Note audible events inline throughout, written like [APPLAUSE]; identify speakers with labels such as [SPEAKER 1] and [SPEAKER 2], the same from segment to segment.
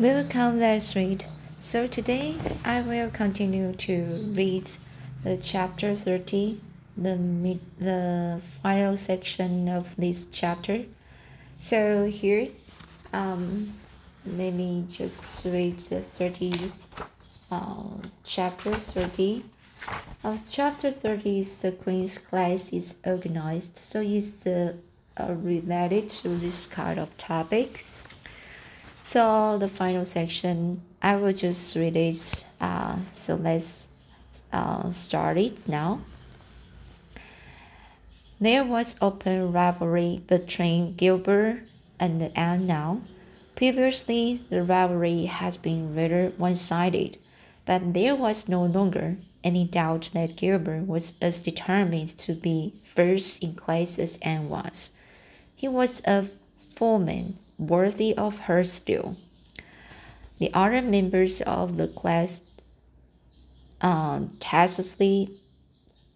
[SPEAKER 1] Welcome, let's read. So today I will continue to read the chapter 30, the mid, the final section of this chapter. So here, um, let me just read the 30, uh, chapter 30. Of chapter 30 is the Queen's class is organized, so it's the, uh, related to this kind of topic. So the final section, I will just read it. Uh, so let's uh, start it now. There was open rivalry between Gilbert and Anne now. Previously, the rivalry has been rather one-sided, but there was no longer any doubt that Gilbert was as determined to be first in class as Anne was. He was a foreman worthy of her still. The other members of the class uh, tacitly,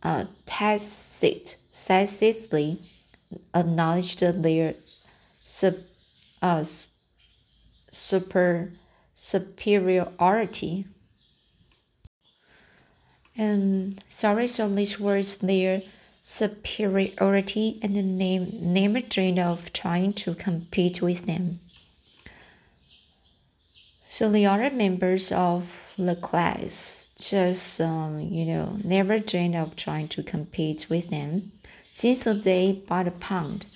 [SPEAKER 1] uh, tacit, tacitly acknowledged their sub, uh, super, superiority. And sorry, so these words their superiority and the name name dream of trying to compete with them. So the other members of the class just um, you know never dreamed of trying to compete with them since the day by the pond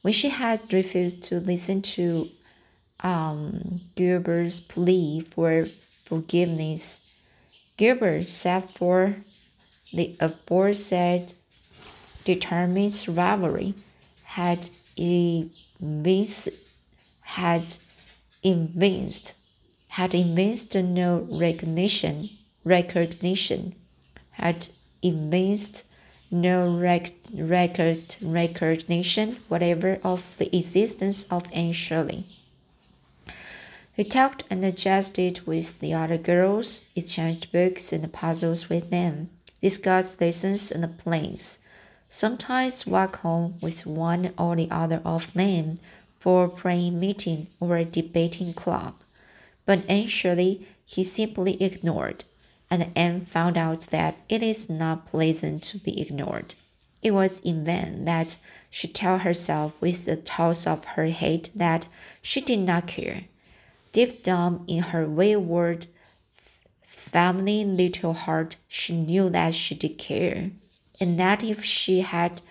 [SPEAKER 1] when she had refused to listen to um, Gilbert's plea for forgiveness. Gilbert sat for the aforesaid determined rivalry had evinced, had evinced, had evinced no recognition, recognition, had evinced no rec- record recognition whatever of the existence of Anne Shirley. He talked and adjusted with the other girls, exchanged books and puzzles with them, discussed lessons and plans, sometimes walk home with one or the other of them for a praying meeting or a debating club. But actually, he simply ignored, and Anne found out that it is not pleasant to be ignored. It was in vain that she told herself with the toss of her head that she did not care. Deep down in her wayward, family little heart, she knew that she did care and that if she had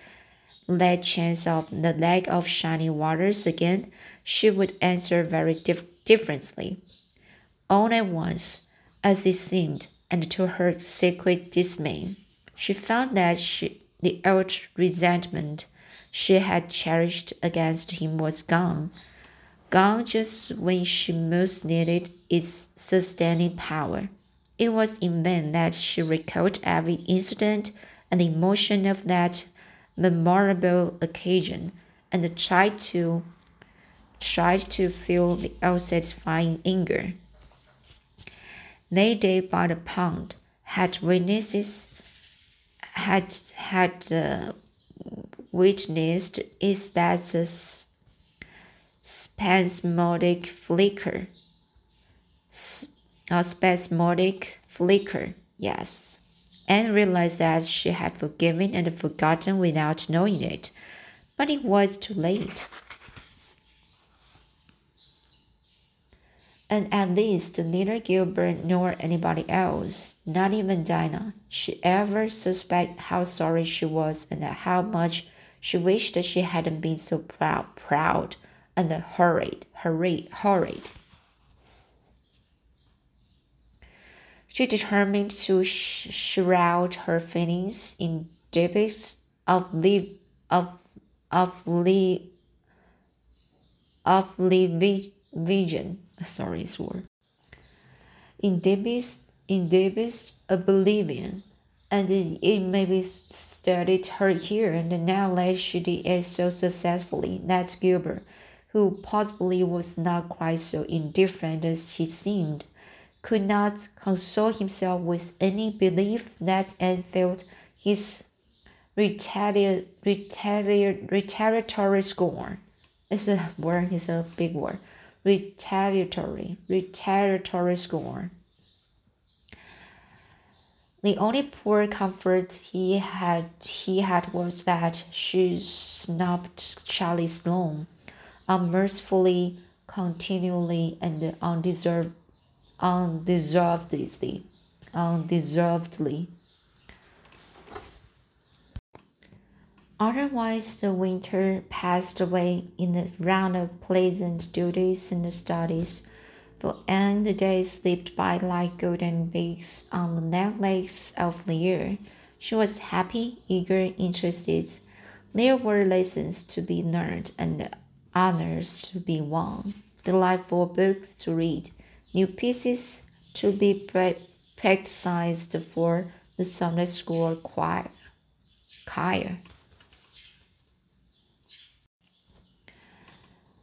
[SPEAKER 1] that chance of the lake of shining waters again, she would answer very dif differently. All at once, as it seemed, and to her secret dismay, she found that she, the old resentment she had cherished against him was gone, gone just when she most needed its sustaining power. It was in vain that she recalled every incident and the emotion of that memorable occasion and tried to tried to feel the unsatisfying anger. They day by the pond had witnesses had had uh, witnessed is that a spasmodic flicker a spasmodic flicker yes and realized that she had forgiven and forgotten without knowing it. But it was too late. And at least neither Gilbert nor anybody else, not even Dinah, should ever suspect how sorry she was and how much she wished that she hadn't been so proud, proud and hurried, hurried, hurried. She determined to sh shroud her feelings in depths of live of of live of live vision. Sorry, this word. In depths in depths oblivion, and it, it may be studied her here and now that she did it so successfully that Gilbert, who possibly was not quite so indifferent as he seemed, could not console himself with any belief that Anne felt his retali retali retaliatory scorn. It's a word, it's a big word. retaliatory, retaliatory scorn. The only poor comfort he had he had was that she snubbed Charlie Sloane unmercifully, continually, and undeserved, undeservedly, undeservedly. Otherwise, the winter passed away in a round of pleasant duties and studies for Anne the days slipped by like golden beaks on the necklace of the year. She was happy, eager, interested. There were lessons to be learned and honors to be won, delightful books to read, new pieces to be practiced for the Sunday school choir. choir.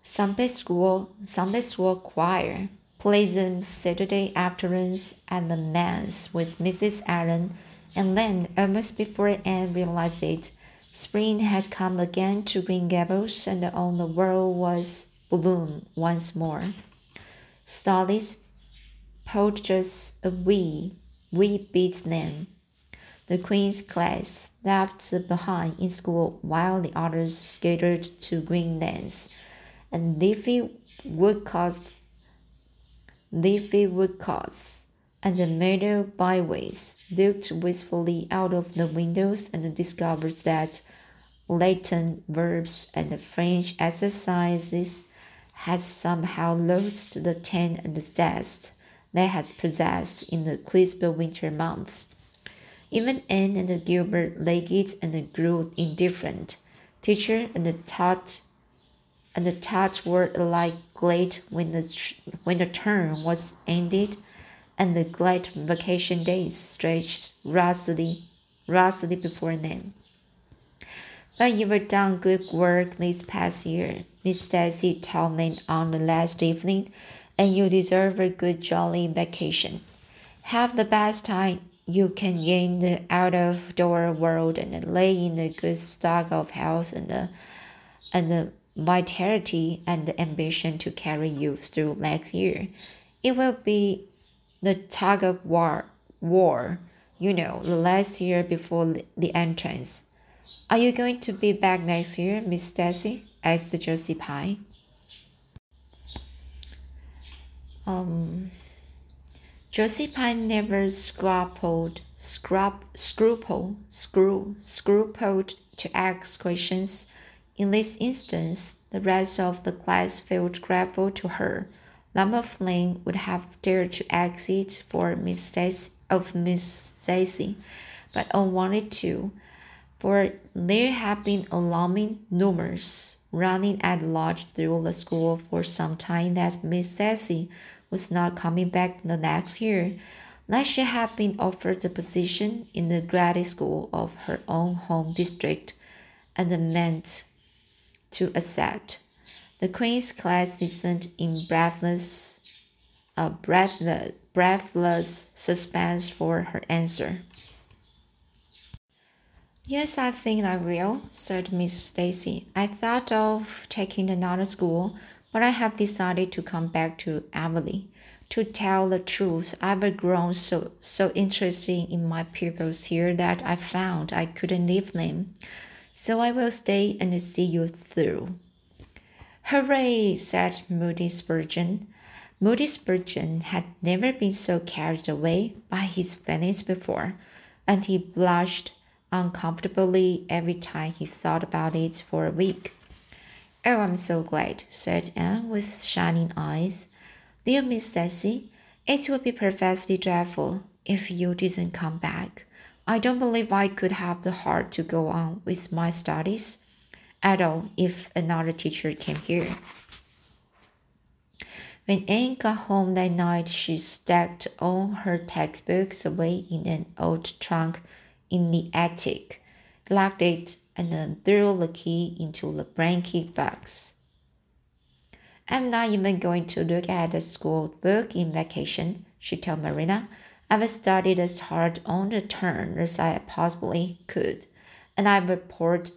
[SPEAKER 1] Sunday school, Sunday school choir pleasant Saturday afternoons at the manse with Mrs. Allen, and then, almost before Anne realized it, spring had come again to Green Gables, and all the world was bloom once more. Studies pulled just a wee, wee bit then. The Queen's class left behind in school while the others scattered to Greenlands, and leafy woodcuts leafy woodcuts, and the meadow byways, looked wistfully out of the windows and discovered that Latin verbs and French exercises had somehow lost the tang and the zest they had possessed in the crisp winter months. Even Anne and Gilbert Leggett and grew indifferent. Teacher and taught and the taught were alike glad when the, when the term was ended and the glad vacation days stretched rustily, rustily before them. But you've done good work this past year, Miss Stacy told them on the last evening, and you deserve a good jolly vacation. Have the best time you can in the out of door world and lay in a good stock of health and the and the vitality and the ambition to carry you through next year. It will be the tug of war, war, you know, the last year before the entrance. Are you going to be back next year, Miss Stacy? asked Josie Pye. Um, Josie Pye never scrupled, scrub, scruple, screw, scrupled to ask questions in this instance, the rest of the class felt grateful to her. Lambert Flynn would have dared to ask it for Miss Stacy, of Miss Stacy, but unwanted to, for there had been alarming rumors running at large through the school for some time that Miss Stacy was not coming back the next year, she had been offered a position in the graduate school of her own home district, and meant to accept. The Queen's class listened in breathless, uh, breathless, breathless suspense for her answer. Yes, I think I will, said Miss Stacy. I thought of taking another school, but I have decided to come back to Avonlea. To tell the truth, I've grown so so interested in my pupils here that I found I couldn't leave them so I will stay and see you through. Hooray, said Moody Spurgeon. Moody Spurgeon had never been so carried away by his feelings before, and he blushed uncomfortably every time he thought about it for a week. Oh, I'm so glad, said Anne with shining eyes. Dear Miss Stacy, it would be perfectly dreadful if you didn't come back. I don't believe I could have the heart to go on with my studies at all if another teacher came here. When Anne got home that night, she stacked all her textbooks away in an old trunk in the attic, locked it, and then threw the key into the blanket box. I'm not even going to look at the school book in vacation, she told Marina. I've studied as hard on the turn as I possibly could, and I've poured,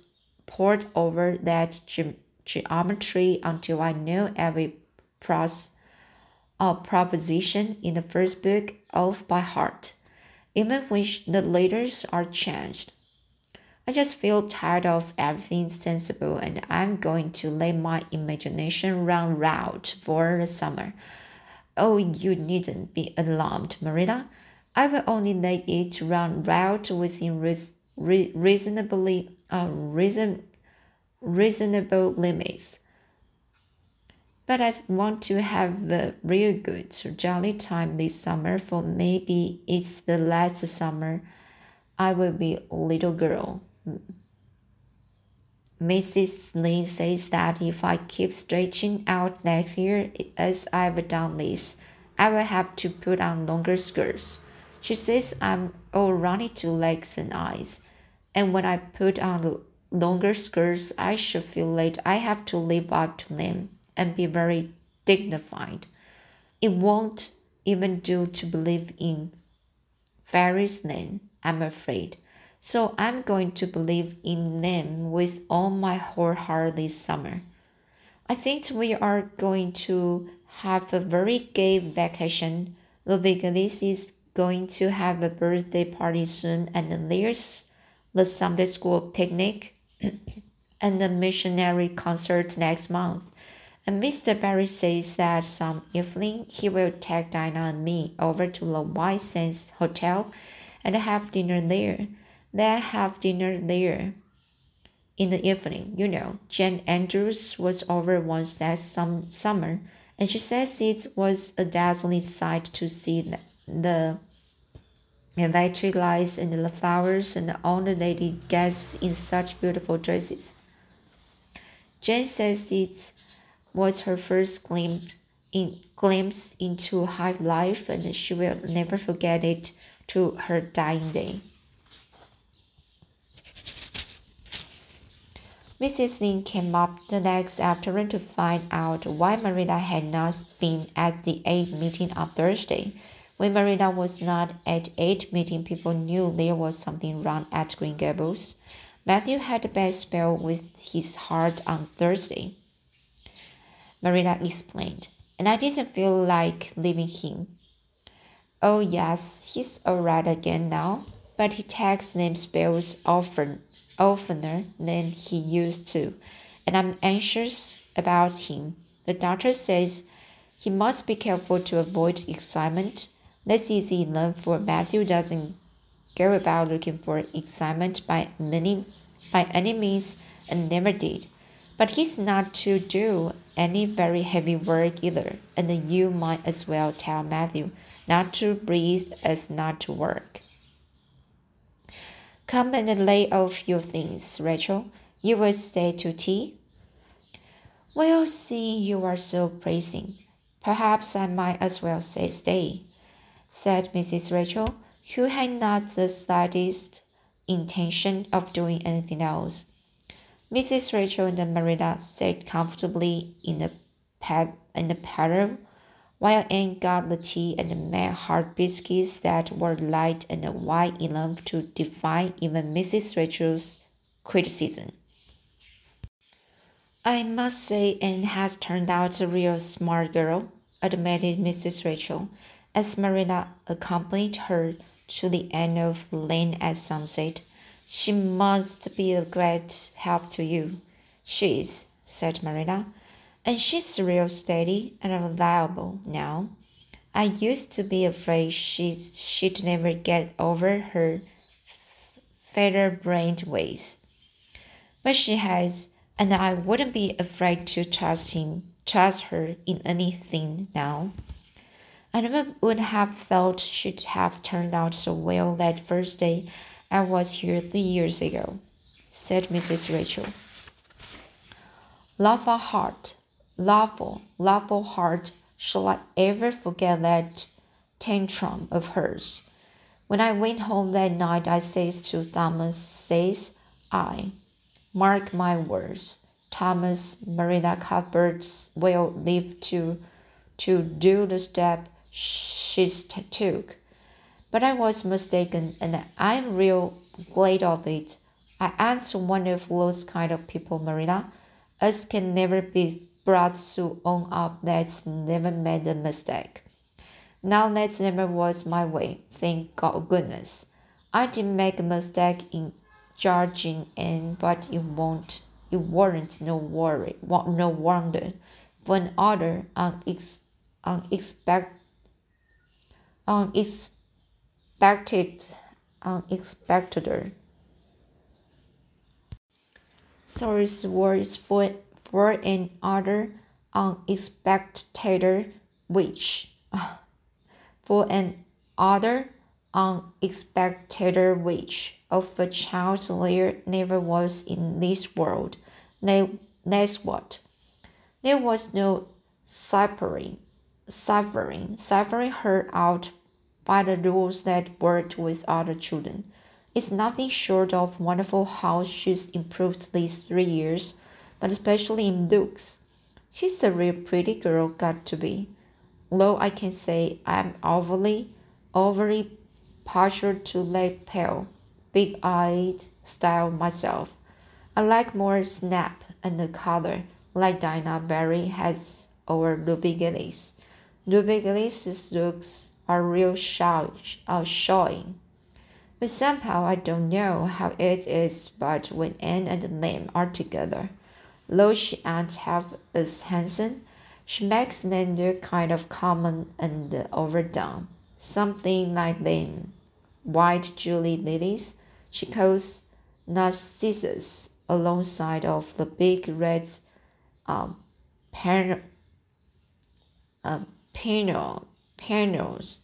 [SPEAKER 1] poured over that ge geometry until I know every pros, uh, proposition in the first book off by heart, even when the letters are changed. I just feel tired of everything sensible and I'm going to let my imagination run wild for the summer. Oh, you needn't be alarmed, Marina. I will only let it run wild within re reasonably uh, reason reasonable limits. But I want to have a real good, jolly time this summer, for maybe it's the last summer I will be a little girl. Mrs. Lynde says that if I keep stretching out next year as I've done this, I will have to put on longer skirts. She says I'm all runny to legs and eyes, and when I put on longer skirts, I should feel like I have to live up to them and be very dignified. It won't even do to believe in fairies then, I'm afraid. So I'm going to believe in them with all my whole heart this summer. I think we are going to have a very gay vacation. Ludwig is going to have a birthday party soon, and there's the Sunday school picnic [CLEARS THROAT] and the missionary concert next month. And Mr. Barry says that um, some evening he will take Dinah and me over to the White Sands Hotel and have dinner there. They have dinner there in the evening. You know, Jane Andrews was over once that some summer, and she says it was a dazzling sight to see the, electric lights and the flowers and all the lady guests in such beautiful dresses. Jane says it was her first glimpse in glimpse into high life and she will never forget it to her dying day. Mrs. Lynde came up the next afternoon to find out why Marilla had not been at the aid meeting on Thursday. When Marilla was not at aid meeting, people knew there was something wrong at Green Gables. Matthew had a bad spell with his heart on Thursday. Marilla explained, and I didn't feel like leaving him. Oh, yes, he's all right again now, but he takes name spells often oftener than he used to, and I'm anxious about him. The doctor says he must be careful to avoid excitement. That's easy enough for Matthew doesn't go about looking for excitement by many by any means and never did. But he's not to do any very heavy work either, and you might as well tell Matthew not to breathe as not to work. Come and lay off your things, Rachel. You will stay to tea. Well, see, you are so praising. Perhaps I might as well say stay, said Mrs. Rachel, who had not the slightest intention of doing anything else. Mrs. Rachel and Marilla sat comfortably in the pad in the parlor while Anne got the tea and made hard biscuits that were light and white enough to defy even Mrs. Rachel's criticism. I must say Anne has turned out a real smart girl, admitted Mrs. Rachel, as Marina accompanied her to the end of the lane at sunset. She must be a great help to you. She is, said Marilla and she's real steady and reliable now. I used to be afraid she'd, she'd never get over her feather-brained ways. But she has, and I wouldn't be afraid to trust him, trust her in anything now. I never would have thought she'd have turned out so well that first day I was here three years ago, said Mrs. Rachel. Love a heart, Lawful, lawful heart, shall I ever forget that tantrum of hers? When I went home that night, I says to Thomas, says I, mark my words, Thomas Marilla Cuthbert will live to to do the step she took. But I was mistaken, and I'm real glad of it. I ain't one of those kind of people, Marilla, as can never be glad to own up that never made a mistake. Now that never was my way, thank God goodness. I did make a mistake in judging Anne, but it won't it warn't no worry no wonder when other unex, unexpected unexpected unexpected sorry words for [LAUGHS] for an other unexpected which for an other unexpected which of a child there never was in this world. That's what. There was no suffering, suffering, suffering her out by the rules that worked with other children. It's nothing short of wonderful how she's improved these three years, but especially in looks. She's a real pretty girl, got to be. Though I can say I'm overly, overly partial to light pale, big-eyed style myself. I like more snap and the color, like Dinah Barry has over Ruby Gillis. Ruby Gillis's looks are real show, uh, showing. But somehow I don't know how it is, but when Anne and Lamb are together, though she ain't half as handsome, she makes them look kind of common and overdone, something like them white Julie lilies. She calls narcissus alongside of the big red um, pan, uh, panel, panels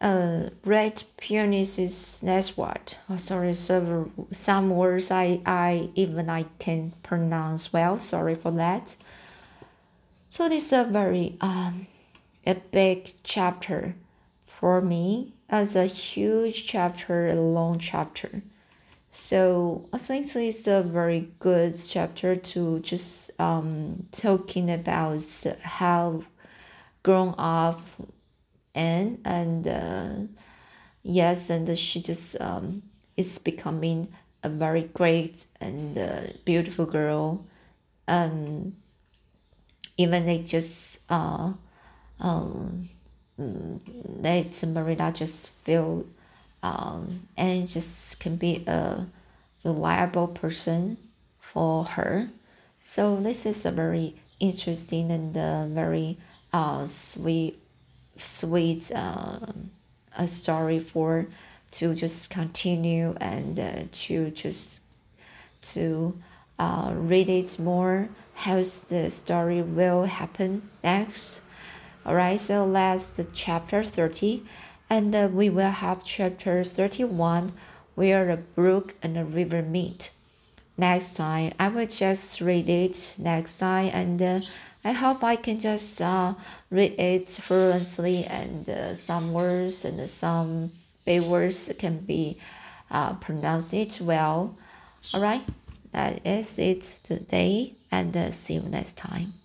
[SPEAKER 1] uh, red is that's what. Oh, sorry, so some words I, I even I can pronounce well. Sorry for that. So this is a very um a big chapter for me as a huge chapter, a long chapter. So I think it's a very good chapter to just um talking about how grown up and and uh, yes and she just um is becoming a very great and uh, beautiful girl. Um even they just uh um that Marina just feel um and just can be a reliable person for her. So this is a very interesting and uh, very uh sweet sweet uh, a story for to just continue and uh, to just to uh, read it more how the story will happen next. Alright so that's the chapter 30 and uh, we will have chapter 31 where a brook and a river meet. Next time i will just read it next time and uh, I hope I can just uh, read it fluently and uh, some words and some big words can be uh, pronounced it well. Alright, that is it today and uh, see you next time.